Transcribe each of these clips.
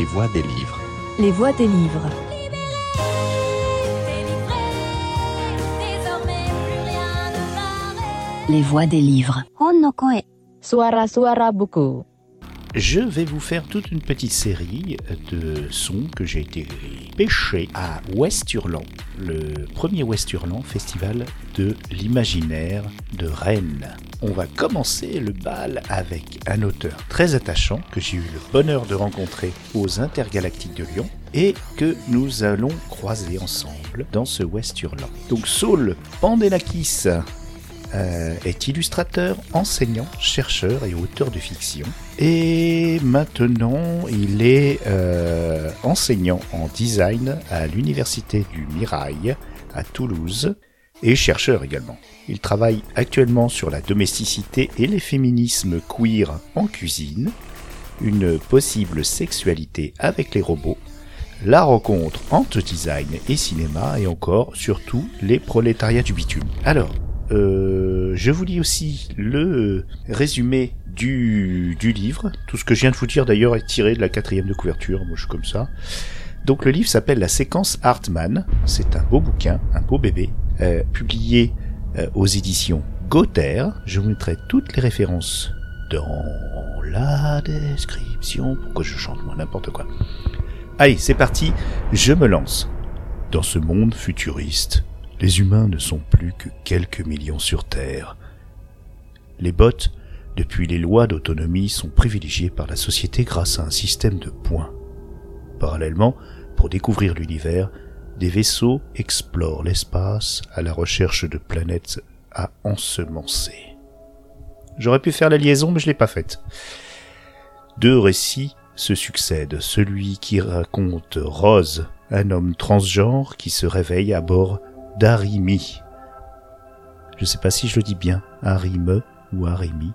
Les voix des livres. Les voix des livres. Les voix des livres. Buku. Je vais vous faire toute une petite série de sons que j'ai été pêché à Ouest Hurlant, le premier Ouest Hurlant festival de l'imaginaire de Rennes. On va commencer le bal avec un auteur très attachant que j'ai eu le bonheur de rencontrer aux Intergalactiques de Lyon et que nous allons croiser ensemble dans ce Ouest Hurlant. Donc Saul Pandelakis euh, est illustrateur, enseignant, chercheur et auteur de fiction. Et maintenant, il est euh, enseignant en design à l'université du Mirail à Toulouse et chercheur également. Il travaille actuellement sur la domesticité et les féminismes queer en cuisine, une possible sexualité avec les robots, la rencontre entre design et cinéma et encore, surtout, les prolétariats du bitume. Alors, euh, je vous lis aussi le résumé du, livre. Tout ce que je viens de vous dire d'ailleurs est tiré de la quatrième de couverture. Moi je suis comme ça. Donc le livre s'appelle La séquence Hartmann. C'est un beau bouquin, un beau bébé, euh, publié euh, aux éditions Gother. Je vous mettrai toutes les références dans la description. Pourquoi je chante moi n'importe quoi Allez, c'est parti. Je me lance dans ce monde futuriste les humains ne sont plus que quelques millions sur Terre. Les bots, depuis les lois d'autonomie, sont privilégiés par la société grâce à un système de points. Parallèlement, pour découvrir l'univers, des vaisseaux explorent l'espace à la recherche de planètes à ensemencer. J'aurais pu faire la liaison, mais je l'ai pas faite. Deux récits se succèdent. Celui qui raconte Rose, un homme transgenre qui se réveille à bord d'Arimi. Je ne sais pas si je le dis bien, Arime ou Arimi,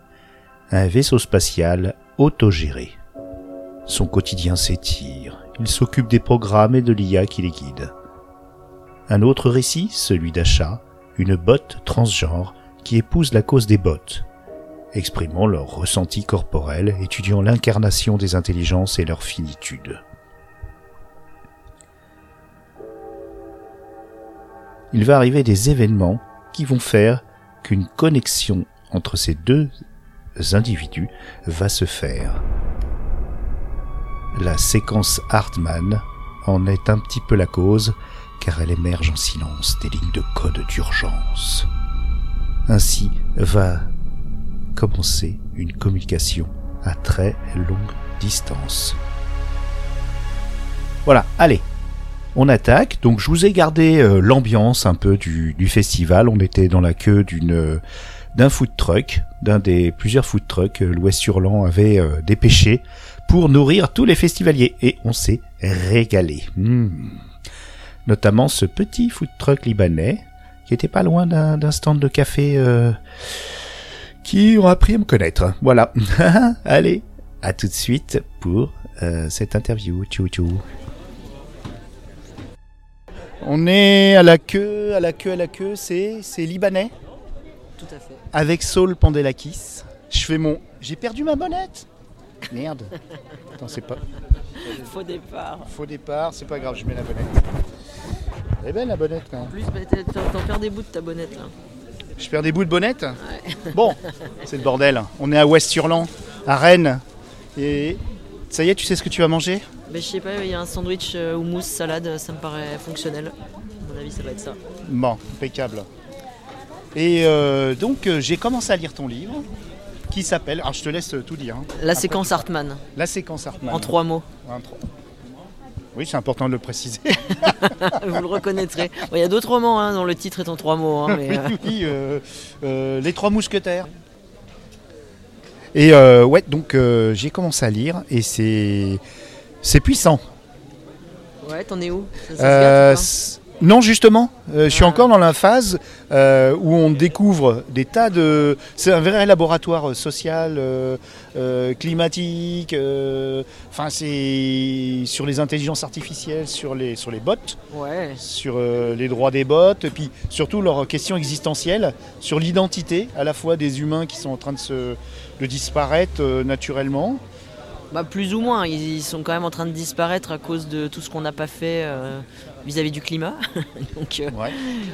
un vaisseau spatial autogéré. Son quotidien s'étire, il s'occupe des programmes et de l'IA qui les guide. Un autre récit, celui d'Achat, une botte transgenre qui épouse la cause des bottes, exprimant leur ressenti corporel, étudiant l'incarnation des intelligences et leur finitude. Il va arriver des événements qui vont faire qu'une connexion entre ces deux individus va se faire. La séquence Hartmann en est un petit peu la cause, car elle émerge en silence des lignes de code d'urgence. Ainsi va commencer une communication à très longue distance. Voilà, allez, on attaque. Donc je vous ai gardé euh, l'ambiance un peu du, festival. On était dans la queue d'une euh, d'un food truck, d'un des plusieurs food trucks que l'Ouest Hurlant avait euh, dépêché pour nourrir tous les festivaliers. Et on s'est régalé. Hmm. Notamment ce petit food truck libanais qui était pas loin d'un stand de café qui ont appris à me connaître. Voilà. Allez, à tout de suite pour cette interview. Tchou tchou. On est à la queue, à la queue, à la queue, c'est, c'est libanais Tout à fait. Avec Saul Pandelakis. Je fais mon. J'ai perdu ma bonnette Merde. Attends, c'est pas. Faux départ. Faux départ, c'est pas grave, je mets la bonnette. Elle est belle la bonnette quand En plus, bah, t'en t'en perds des bouts de ta bonnette là. Je perds des bouts de bonnette Bon, c'est le bordel. On est à Ouest-Hurlant, à Rennes. Et ça y est, tu sais ce que tu vas manger? Bah, je sais pas, il y a un sandwich euh, houmous, salade, ça me paraît fonctionnel. À mon avis, ça va être ça. Bon, impeccable. Et euh, donc, euh, j'ai commencé à lire ton livre qui s'appelle. Alors, je te laisse tout dire. hein. La Après, séquence tu- Hartmann, La séquence Hartmann. en trois mots. En trois. Oui, c'est important de le préciser. Vous le reconnaîtrez. Bon, Il y a d'autres romans hein, dont le titre est en trois mots. hein, mais, euh, oui, euh, euh, Les Trois Mousquetaires. Et euh, ouais, donc euh, j'ai commencé à lire et c'est c'est puissant. Ouais, t'en es où? Ça- ça non, justement, euh, je suis Ah. encore dans la phase euh, où on découvre des tas de. C'est un vrai laboratoire euh, social, euh, climatique. Enfin, c'est sur les intelligences artificielles, sur les sur les bots, Ouais. sur les droits des bots, et puis surtout leurs questions existentielles, sur l'identité à la fois des humains qui sont en train de se de disparaître naturellement, Bah, plus ou moins, ils, ils sont quand même en train de disparaître à cause de tout ce qu'on n'a pas fait vis-à-vis du climat, donc, euh, Ouais.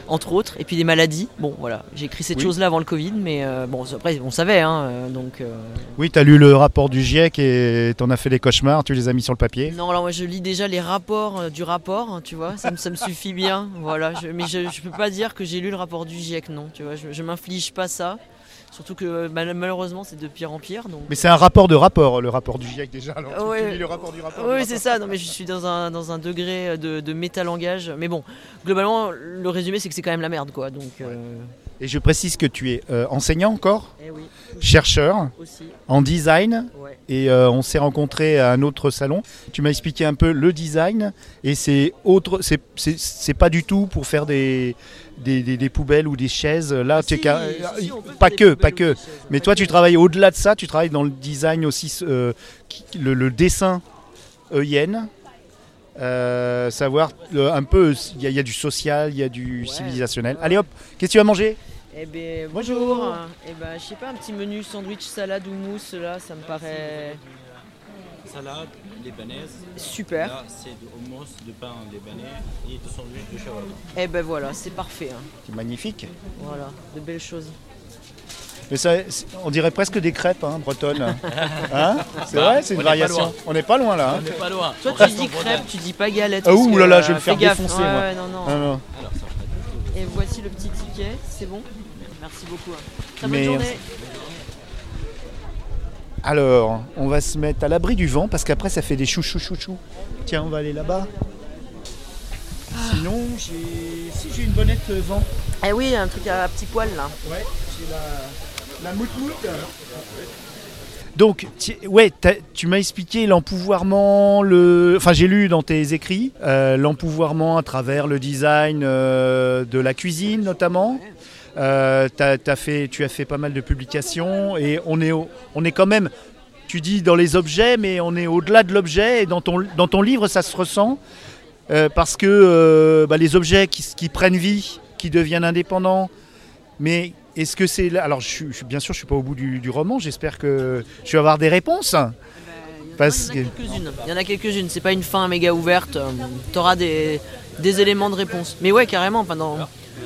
entre autres, et puis des maladies. Bon, voilà, j'ai écrit cette Oui. chose-là avant le Covid, mais euh, bon, après, on savait, hein, euh, donc. euh, Oui, tu as lu le rapport du GIEC et t'en as fait des cauchemars, tu les as mis sur le papier. Non, alors moi je lis déjà les rapports du rapport, hein, tu vois, ça, me- ça me suffit bien, voilà. Je- mais je, je peux pas dire que j'ai lu le rapport du GIEC, non, tu vois, je, je m'inflige pas ça. Surtout que euh, mal- malheureusement c'est de pire en pire, donc. Mais c'est un rapport de rapport, le rapport du GIEC déjà. Alors, tu- Ouais. tu lis le rapport du rapport. Oui, c'est ça. Non, mais je suis dans un, dans un degré de, de métalangage. Mais bon, globalement, le résumé, c'est que c'est quand même la merde, quoi. Donc, euh, Et je précise que tu es euh, enseignant encore, eh oui, chercheur aussi. en design, Ouais. et euh, on s'est rencontrés à un autre salon. Tu m'as expliqué un peu le design, et c'est autre, c'est- pas du tout pour faire des, des, des- des poubelles ou des chaises. Là, Ah, tu es si, car- si, si, on peut pas que, pas que. Mais toi, tu travailles au-delà de ça. Tu travailles dans le design aussi, euh, le, le dessin. Euh, savoir euh, un peu, il y, a- il y a du social, il y a du Ouais. civilisationnel. Allez hop, qu'est-ce que tu vas manger? Eh ben, Bonjour. bonjour. Eh ben, je sais pas, un petit menu sandwich, salade ou mousse, là, ça me paraît Salade libanaise. super. Là, c'est du hummus, du pain libanais et du sandwich de shawarma. Eh ben voilà, c'est parfait. hein. C'est magnifique. Voilà, de belles choses. Mais ça, c'est- on dirait presque des crêpes hein, bretonnes. Hein c'est Bah, vrai, c'est une on n'est pas variation. loin. On n'est pas loin là. hein. On n'est pas loin. Toi, On tu reste dis en crêpe, Bretagne. tu dis pas galette. Ah, parce ouh que, là là, je vais euh, me faire gaffe. défoncer, Ouais, moi. ouais, non, non. Ah, non. Alors, ça va. Et voici le petit ticket, c'est bon? Merci beaucoup. hein. Très bonne journée. Alors, on va se mettre à l'abri du vent parce qu'après ça fait des chou chou chou chou. Tiens, on va aller là-bas. Sinon, j'ai si j'ai une bonnette euh, vent. Eh oui, un truc à petit poil là. Ouais, j'ai la, la. Donc, ouais, tu m'as expliqué l'empouvoirment, le, enfin j'ai lu dans tes écrits euh, l'empouvoirment à travers le design euh, de la cuisine notamment. Euh, fait, tu as fait pas mal de publications et on est, au- on est quand même, tu dis dans les objets, mais on est au-delà de l'objet et dans ton, dans ton livre ça se ressent euh, parce que euh, bah, les objets qui, qui prennent vie, qui deviennent indépendants, mais est-ce que c'est Alors, je suis, je bien sûr, je suis pas au bout du, du roman. J'espère que je vais avoir des réponses. Parce il y en a que- quelques-unes. Il y en a quelques-unes. C'est pas une fin méga ouverte. Tu auras des, des éléments de réponse. Mais ouais, carrément. Enfin, dans-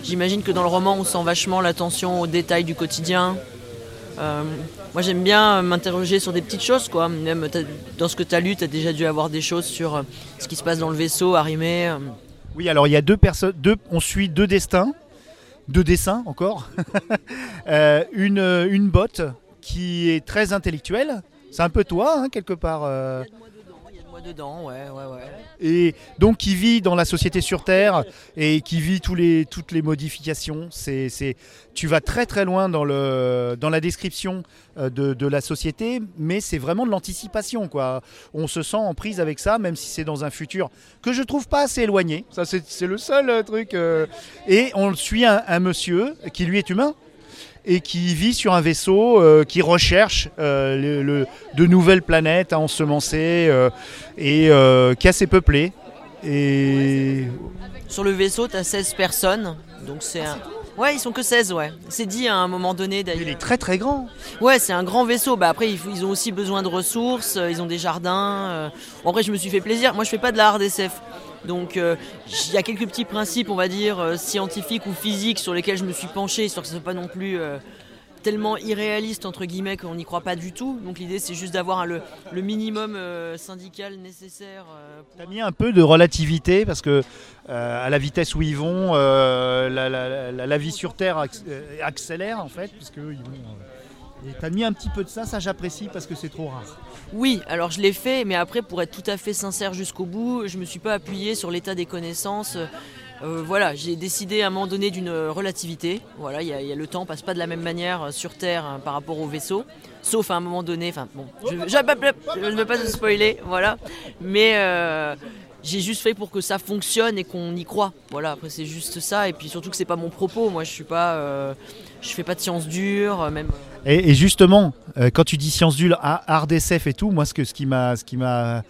J'imagine que dans le roman, on sent vachement l'attention aux détails du quotidien. Euh, moi, j'aime bien m'interroger sur des petites choses, quoi. Même dans ce que tu as lu, tu as déjà dû avoir des choses sur euh, ce qui se passe dans le vaisseau, arrimé. euh. Oui, alors il y a deux personnes, deux, on suit deux destins, deux dessins encore. Euh, une, une botte qui est très intellectuelle. C'est un peu toi, hein, quelque part. euh, moi dedans, ouais, ouais, ouais. et donc qui vit dans la société sur Terre et qui vit tous les, toutes les modifications. C'est, c'est, tu vas très très loin dans, le, dans la description euh, de, de la société, mais c'est vraiment de l'anticipation. Quoi. On se sent en prise avec ça, même si c'est dans un futur que je trouve pas assez éloigné. Ça, c'est, c'est le seul euh, truc. euh. Et on suit un, un monsieur qui lui est humain et qui vit sur un vaisseau euh, qui recherche euh, le- le- de nouvelles planètes à ensemencer euh, et qui est assez peuplé. Et Sur le vaisseau, tu as 16 personnes. Donc c'est un. Ouais, ils sont que 16, ouais. C'est dit à un moment donné il est d'ailleurs. très très grand. Ouais, c'est un grand vaisseau. Bah après, ils ont aussi besoin de ressources. Ils ont des jardins. Bon, après, je me suis fait plaisir. Moi, je fais pas de la hard SF. Donc, euh, il y a quelques petits principes, on va dire, euh, scientifiques ou physiques sur lesquels je me suis penché, histoire que ce soit pas non plus euh, tellement irréaliste, entre guillemets, qu'on n'y croit pas du tout. Donc, l'idée, c'est juste d'avoir le, minimum syndical nécessaire. euh, pour- T'as mis un peu de relativité parce que à la vitesse où ils vont, la, vie sur Terre acc- accélère en fait, parce que ils vont. et t'as mis un petit peu de ça, ça j'apprécie parce que c'est trop rare. Oui, alors je l'ai fait, mais après, pour être tout à fait sincère jusqu'au bout, je me suis pas appuyé sur l'état des connaissances. Euh, voilà, j'ai décidé à un moment donné d'une relativité. Voilà, il y, a- y a le temps passe pas de la même manière euh, sur Terre hein, par rapport au vaisseau, sauf à un moment donné. Enfin bon, je ne veux pas te spoiler, voilà. Mais euh, j'ai juste fait pour que ça fonctionne et qu'on y croit. Voilà, après c'est juste ça. Et puis surtout que c'est pas mon propos. Moi, je suis pas, euh, je fais pas de sciences dures, euh, même. Et, et justement, euh, quand tu dis sciences dures, art SF et tout, moi ce, que, ce qui m'a ce qui m'a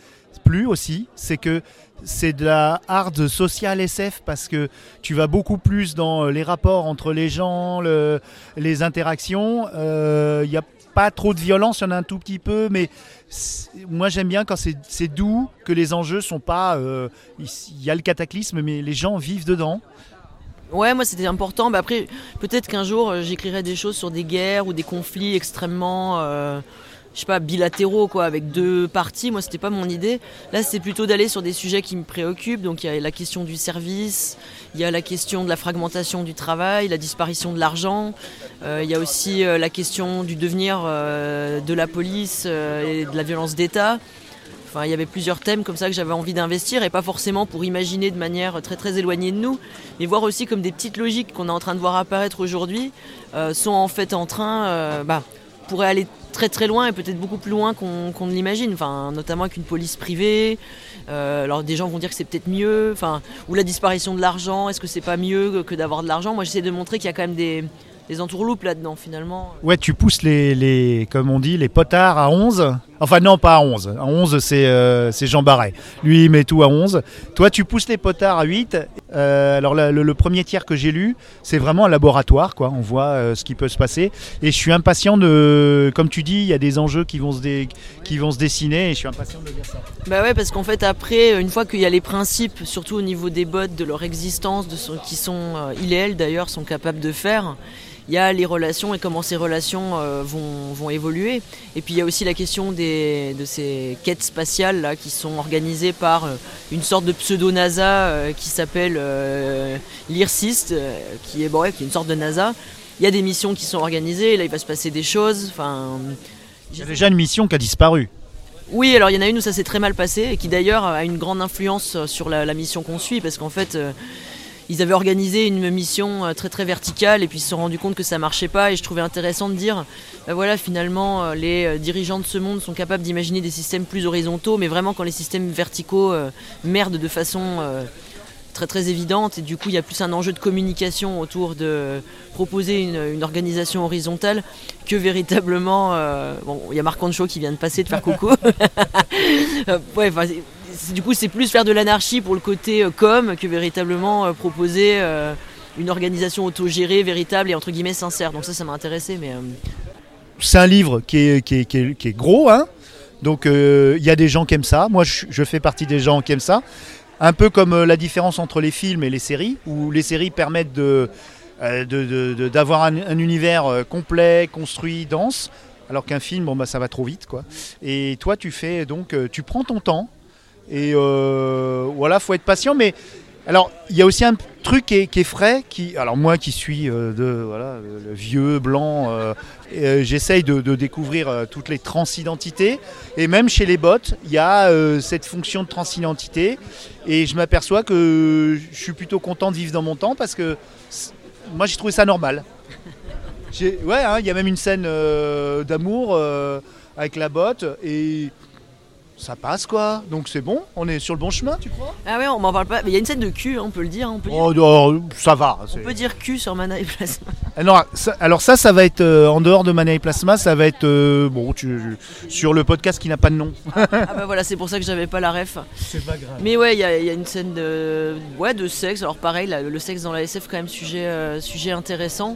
plu aussi, c'est que c'est de la hard social SF parce que tu vas beaucoup plus dans les rapports entre les gens, le- les interactions. Euh, Il n'y a pas trop de violence, il y en a un tout petit peu, mais moi j'aime bien quand c'est doux, que les enjeux sont pas. euh, Il il y a le cataclysme, mais les gens vivent dedans. Ouais, moi c'était important. Bah, après, peut-être qu'un jour euh, j'écrirai des choses sur des guerres ou des conflits extrêmement, euh, je sais pas, bilatéraux quoi, avec deux parties. Moi c'était pas mon idée. Là c'est plutôt d'aller sur des sujets qui me préoccupent. Donc il y a la question du service, il y a la question de la fragmentation du travail, la disparition de l'argent. Euh, il y a aussi euh, la question du devenir euh, de la police et de la violence d'État. Enfin, il y avait plusieurs thèmes comme ça que j'avais envie d'investir et pas forcément pour imaginer de manière très très éloignée de nous, mais voir aussi comme des petites logiques qu'on est en train de voir apparaître aujourd'hui sont en fait en train, euh, bah, pourraient aller très très loin et peut-être beaucoup plus loin qu'on qu'on ne l'imagine. Enfin, notamment avec une police privée. Euh, alors des gens vont dire que c'est peut-être mieux. Enfin, ou la disparition de l'argent. Est-ce que c'est pas mieux que d'avoir de l'argent? Moi, j'essaie de montrer qu'il y a quand même des, des entourloupes là-dedans finalement. Ouais, tu pousses les, les, comme on dit, les potards à 11. Enfin, non, pas à 11. À 11, c'est euh, Jean Barret. Lui, il met tout à 11. Toi, tu pousses les potards à 8. Euh, alors, le, premier tiers que j'ai lu, c'est vraiment un laboratoire, quoi. On voit euh, ce qui peut se passer. Et je suis impatient de. Comme tu dis, il y a des enjeux qui vont se, dessiner et je suis impatient de lire ça. Bah ouais, parce qu'en fait, après, une fois qu'il y a les principes, surtout au niveau des bots, de leur existence, de ce qui sont euh, IL d'ailleurs, sont capables de faire, il y a les relations et comment ces relations euh, vont, vont évoluer. Et puis il y a aussi la question des, de ces quêtes spatiales là, qui sont organisées par euh, une sorte de pseudo-NASA euh, qui s'appelle l'IRSIST, qui, est, bon, ouais, qui est une sorte de NASA. Il y a des missions qui sont organisées, là il va se passer des choses. Enfin, Il y a déjà une mission qui a disparu. oui, alors il y en a une où ça s'est très mal passé et qui d'ailleurs a une grande influence sur la, la mission qu'on suit parce qu'en fait ils avaient organisé une mission euh, très très verticale et puis ils se sont rendus compte que ça marchait pas et je trouvais intéressant de dire bah voilà finalement euh, les euh, dirigeants de ce monde sont capables d'imaginer des systèmes plus horizontaux mais vraiment quand les systèmes verticaux euh, merdent de façon euh, très très évidente et du coup il y a plus un enjeu de communication autour de proposer une, une organisation horizontale que véritablement euh, bon il y a Marc Ancho qui vient de passer de faire coucou. Ouais, du coup c'est plus faire de l'anarchie pour le côté euh, com que véritablement euh, proposer euh, une organisation autogérée véritable et entre guillemets sincère donc ça ça m'a intéressé mais c'est un livre qui est, qui est, qui est- gros, hein. Donc il y a des gens qui aiment ça. Moi, je, fais partie des gens qui aiment ça. Un peu comme la différence entre les films et les séries, où les séries permettent de d'avoir un, un univers complet, construit, dense, alors qu'un film, bon bah ça va trop vite, quoi. Et toi, tu fais donc, tu prends ton temps. Et euh, voilà, faut être patient, mais alors, il y a aussi un truc qui est, frais, qui, alors moi qui suis euh, de voilà vieux blanc, euh, euh, j'essaye de, découvrir toutes les transidentités, et même chez les bots, il y a cette fonction de transidentité, et je m'aperçois que je suis plutôt content de vivre dans mon temps parce que moi j'ai trouvé ça normal. Ouais, hein, il y a même une scène d'amour avec la botte et ça passe quoi. Donc c'est bon, on est sur le bon chemin, tu crois? Ah ouais on m'en parle pas mais il y a une scène de cul hein, on peut le dire hein, on peut dire, Oh, ça va. c'est- on peut dire cul sur Mana et Plasma Ah non, ça- alors ça, ça va être euh, en dehors de Mana et Plasma, ça va être euh, bon tu- sur le podcast qui n'a pas de nom. ah bah voilà c'est pour ça que j'avais pas la ref C'est pas grave. Mais ouais, il y, a- il y a une scène de, ouais, de sexe. Alors pareil, là, le sexe dans la SF, quand même, sujet, euh, sujet intéressant.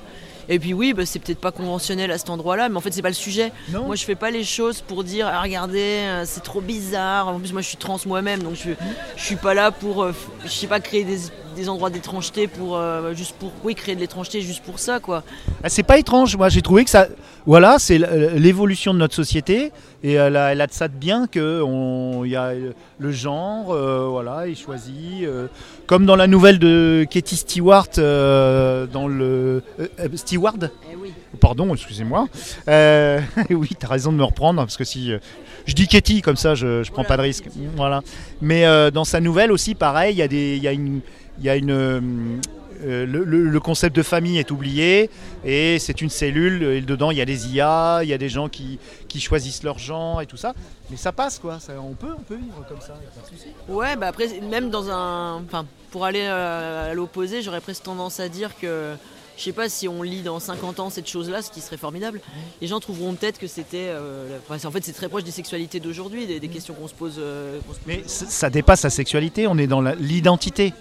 Et puis oui, bah, c'est peut-être pas conventionnel à cet endroit-là, mais en fait, c'est pas le sujet. Non. Moi, je fais pas les choses pour dire, ah, regardez, euh, c'est trop bizarre. En plus, moi, je suis trans moi-même, donc je, je suis pas là pour, euh, je sais pas, créer des, des endroits d'étrangeté pour, euh, juste pour, oui, créer de l'étrangeté juste pour ça, quoi. Ah, c'est pas étrange. Moi, j'ai trouvé que ça, voilà, c'est euh, l'évolution de notre société et elle a, elle a de ça de bien que on- y a euh, le genre, euh, voilà, il choisit. euh, comme dans la nouvelle de Katie Stewart, euh, dans le euh, euh, Stewart. Eh oui. Pardon, excusez-moi. Euh, oui, tu as raison de me reprendre, parce que si euh, je dis Katie, comme ça, je, je prends pas de risque. Voilà. Mais euh, dans sa nouvelle aussi, pareil, il y a, des, y a une. y a une euh, le, le- le concept de famille est oublié et c'est une cellule et dedans il y a des IA, il y a des gens qui, qui choisissent leur genre et tout ça. Mais ça passe quoi, ça- on, peut, on peut vivre comme ça, y a pas de souci. Ouais, bah après, même dans un. Enfin, pour aller à l'opposé, j'aurais presque tendance à dire que Je sais pas si on lit dans 50 ans cette chose-là, ce qui serait formidable. Les gens trouveront peut-être que c'était. euh, en fait, c'est très proche des sexualités d'aujourd'hui, des, questions qu'on se pose. euh, Mais ça dépasse la sexualité, on est dans l'identité.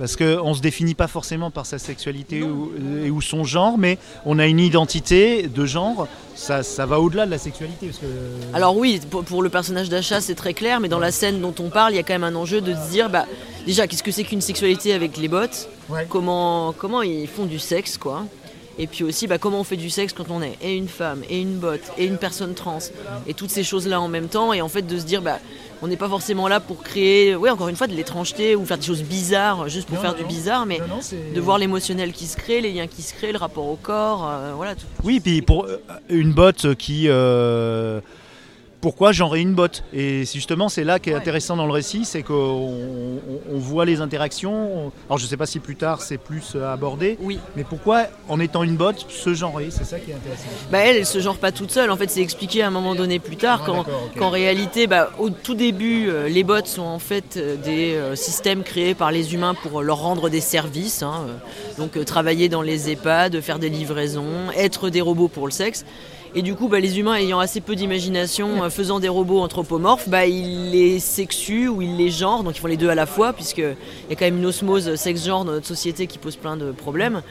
Parce qu'on ne se définit pas forcément par sa sexualité ou, et ou son genre, mais on a une identité de genre. Ça, ça va au-delà de la sexualité. Parce que... Alors oui, pour, pour le personnage d'Acha, c'est très clair, mais dans la scène dont on parle, il y a quand même un enjeu de se dire, bah, déjà, qu'est-ce que c'est qu'une sexualité avec les Ouais. comment, comment ils font du sexe, quoi? Et puis aussi, bah, comment on fait du sexe quand on est et une femme, et une botte, et une personne trans, et toutes ces choses-là en même temps, et en fait de se dire, bah, on n'est pas forcément là pour créer, ouais, encore une fois, de l'étrangeté ou faire des choses bizarres juste pour Non, faire non, du bizarre, mais Non, non, c'est- de voir l'émotionnel qui se crée, les liens qui se créent, le rapport au corps, euh, voilà. Tout. Oui, puis pour euh, une botte qui. euh, pourquoi genrer une botte Et justement, c'est là qui est intéressant dans le récit, c'est qu'on on- on voit les interactions. Alors je ne sais pas si plus tard c'est plus euh, abordé, Oui. mais pourquoi en étant une botte se genrer? C'est ça qui est intéressant. Bah elle, elle se genre pas toute seule. En fait, c'est expliqué à un moment donné plus tard Ah, qu'en réalité, bah, au tout début, euh, les bots sont en fait euh, des systèmes créés par les humains pour leur rendre des services. hein, donc travailler dans les EHPAD, faire des livraisons, être des robots pour le sexe. Et du coup, bah, les humains ayant assez peu d'imagination, euh, faisant des robots anthropomorphes, bah, ils les sexuent ou ils les genrent, donc ils font les deux à la fois, puisqu'il y a quand même une osmose sexe-genre dans notre société qui pose plein de problèmes.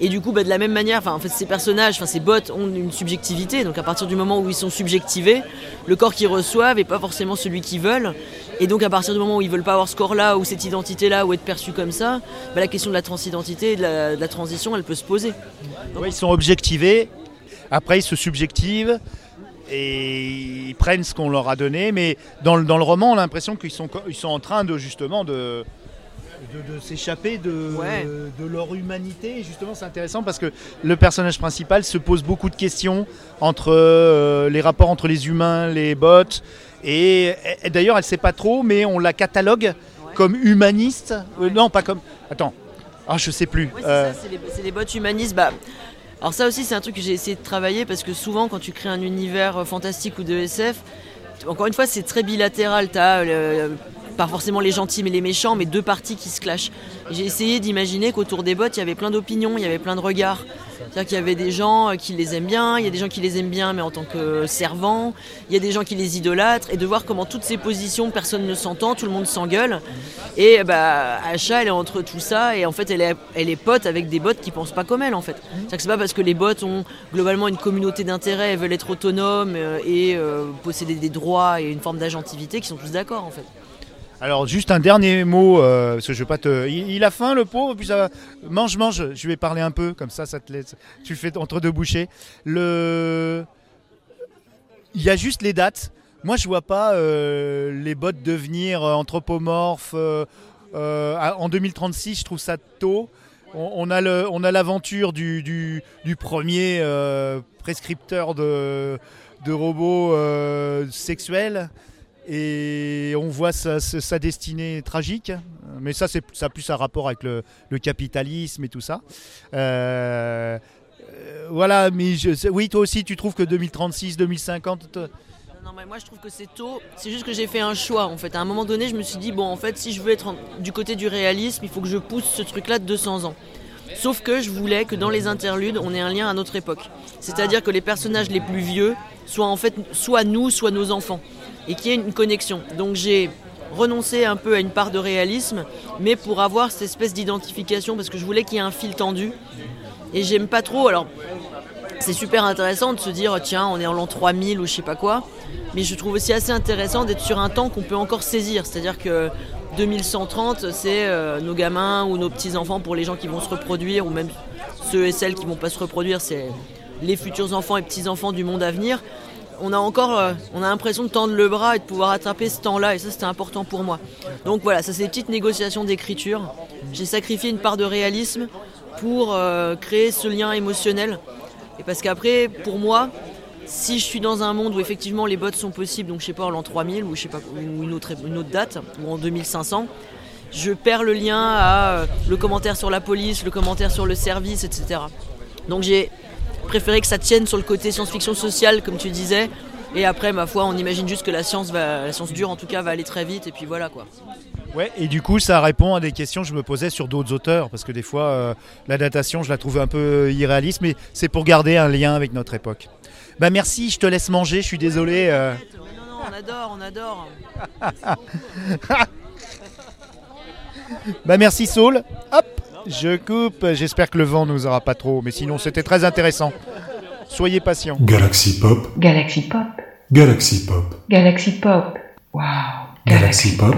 Et du coup, bah, de la même manière, en fait, ces personnages, ces bots ont une subjectivité. Donc, à partir du moment où ils sont subjectivés, le corps qu'ils reçoivent n'est pas forcément celui qu'ils veulent. Et donc, à partir du moment où ils veulent pas avoir ce corps-là ou cette identité-là ou être perçus comme ça, la question de la transidentité de la, de la transition, elle peut se poser. Ils sont objectivés, après ils se subjectivent et ils prennent ce qu'on leur a donné, mais dans le, dans le roman, on a l'impression qu'ils sont, ils sont en train de justement de, de, de s'échapper de, Ouais. de leur humanité. Et justement, c'est intéressant parce que le personnage principal se pose beaucoup de questions entre euh, les rapports entre les humains, les bots, et, et d'ailleurs, elle sait pas trop, mais on la catalogue comme humaniste. Euh, non, pas comme. Attends. Ah, je sais plus. Euh, ça, c'est les, c'est les bots humanistes. Bah, alors ça aussi, c'est un truc que j'ai essayé de travailler parce que souvent, quand tu crées un univers euh, fantastique ou de SF, encore une fois, c'est très bilatéral. T'as euh, pas forcément les gentils mais les méchants, mais deux parties qui se clashent. J'ai essayé d'imaginer qu'autour des bots, il y avait plein d'opinions, il y avait plein de regards. C'est-à-dire qu'il y avait des gens qui les aiment bien, il y a des gens qui les aiment bien mais en tant que servants, il y a des gens qui les idolâtrent, et de voir comment toutes ces positions, personne ne s'entend, tout le monde s'engueule. Et bah, Asha, elle est entre tout ça, et en fait, elle est, elle pote avec des bots qui pensent pas comme elle, en fait. C'est-à-dire que c'est pas parce que les bots ont globalement une communauté d'intérêts, elles veulent être autonomes euh, et euh, posséder des droits et une forme d'agentivité qu'ils sont tous d'accord, en fait. Alors juste un dernier mot, euh, parce que je veux pas te... Il, a faim le pauvre, puis ça. Mange, mange, je vais parler un peu, comme ça ça te laisse... Tu le fais entre deux bouchées. Le... Il y a juste les dates. Moi je vois pas euh, les bots devenir euh, anthropomorphes en 2036, je trouve ça tôt. On, a l'aventure du, du, du premier prescripteur de, de robots sexuels et on voit sa, destinée tragique. Mais ça, ça a plus un rapport avec le, capitalisme et tout ça. Euh, euh, voilà, mais oui, toi aussi, tu trouves que 2036, 2050, te- Non, mais moi je trouve que c'est tôt. C'est juste que j'ai fait un choix en fait. À un moment donné, je me suis dit, bon, en fait, si je veux être du côté du réalisme, il faut que je pousse ce truc-là de 200 ans. Sauf que je voulais que dans les interludes, on ait un lien à notre époque. C'est-à-dire que les personnages les plus vieux soient en fait soit nous, soit nos enfants. Et qu'il y ait une connexion. Donc j'ai renoncé un peu à une part de réalisme, mais pour avoir cette espèce d'identification, parce que je voulais qu'il y ait un fil tendu. Et j'aime pas trop. Alors, c'est super intéressant de se dire tiens on est en l'an 3000 ou je sais pas quoi mais je trouve aussi assez intéressant d'être sur un temps qu'on peut encore saisir c'est à dire que 2130 c'est euh, nos gamins ou nos petits enfants pour les gens qui vont se reproduire ou même ceux et celles qui vont pas se reproduire c'est les futurs enfants et petits enfants du monde à venir on a encore euh, on a l'impression de tendre le bras et de pouvoir attraper ce temps là et ça c'était important pour moi. Donc voilà ça c'est des petites négociations d'écriture. J'ai sacrifié une part de réalisme pour euh, créer ce lien émotionnel. Et parce qu'après, pour moi, si je suis dans un monde où effectivement les bots sont possibles, donc je sais pas en l'an 3000 ou je sais pas ou une autre une autre date ou en 2500, je perds le lien à euh, le commentaire sur la police, le commentaire sur le service, etc. Donc j'ai préféré que ça tienne sur le côté science-fiction sociale, comme tu disais. Et après, ma foi, on imagine juste que la science va, la science dure en tout cas, va aller très vite. Et puis voilà quoi. Ouais, et du coup, ça répond à des questions que je me posais sur d'autres auteurs, parce que des fois, euh, la datation, je la trouve un peu irréaliste, mais c'est pour garder un lien avec notre époque. Bah merci, je te laisse manger, je suis désolé. euh. Non, non, on adore, on adore. Bah merci Saul. Hop, je coupe. J'espère que le vent nous aura pas trop, mais sinon c'était très intéressant. Soyez patients. Galaxy Pop, Galaxy Pop. Galaxy Pop, Galaxy Pop. Wow. Galaxy Pop.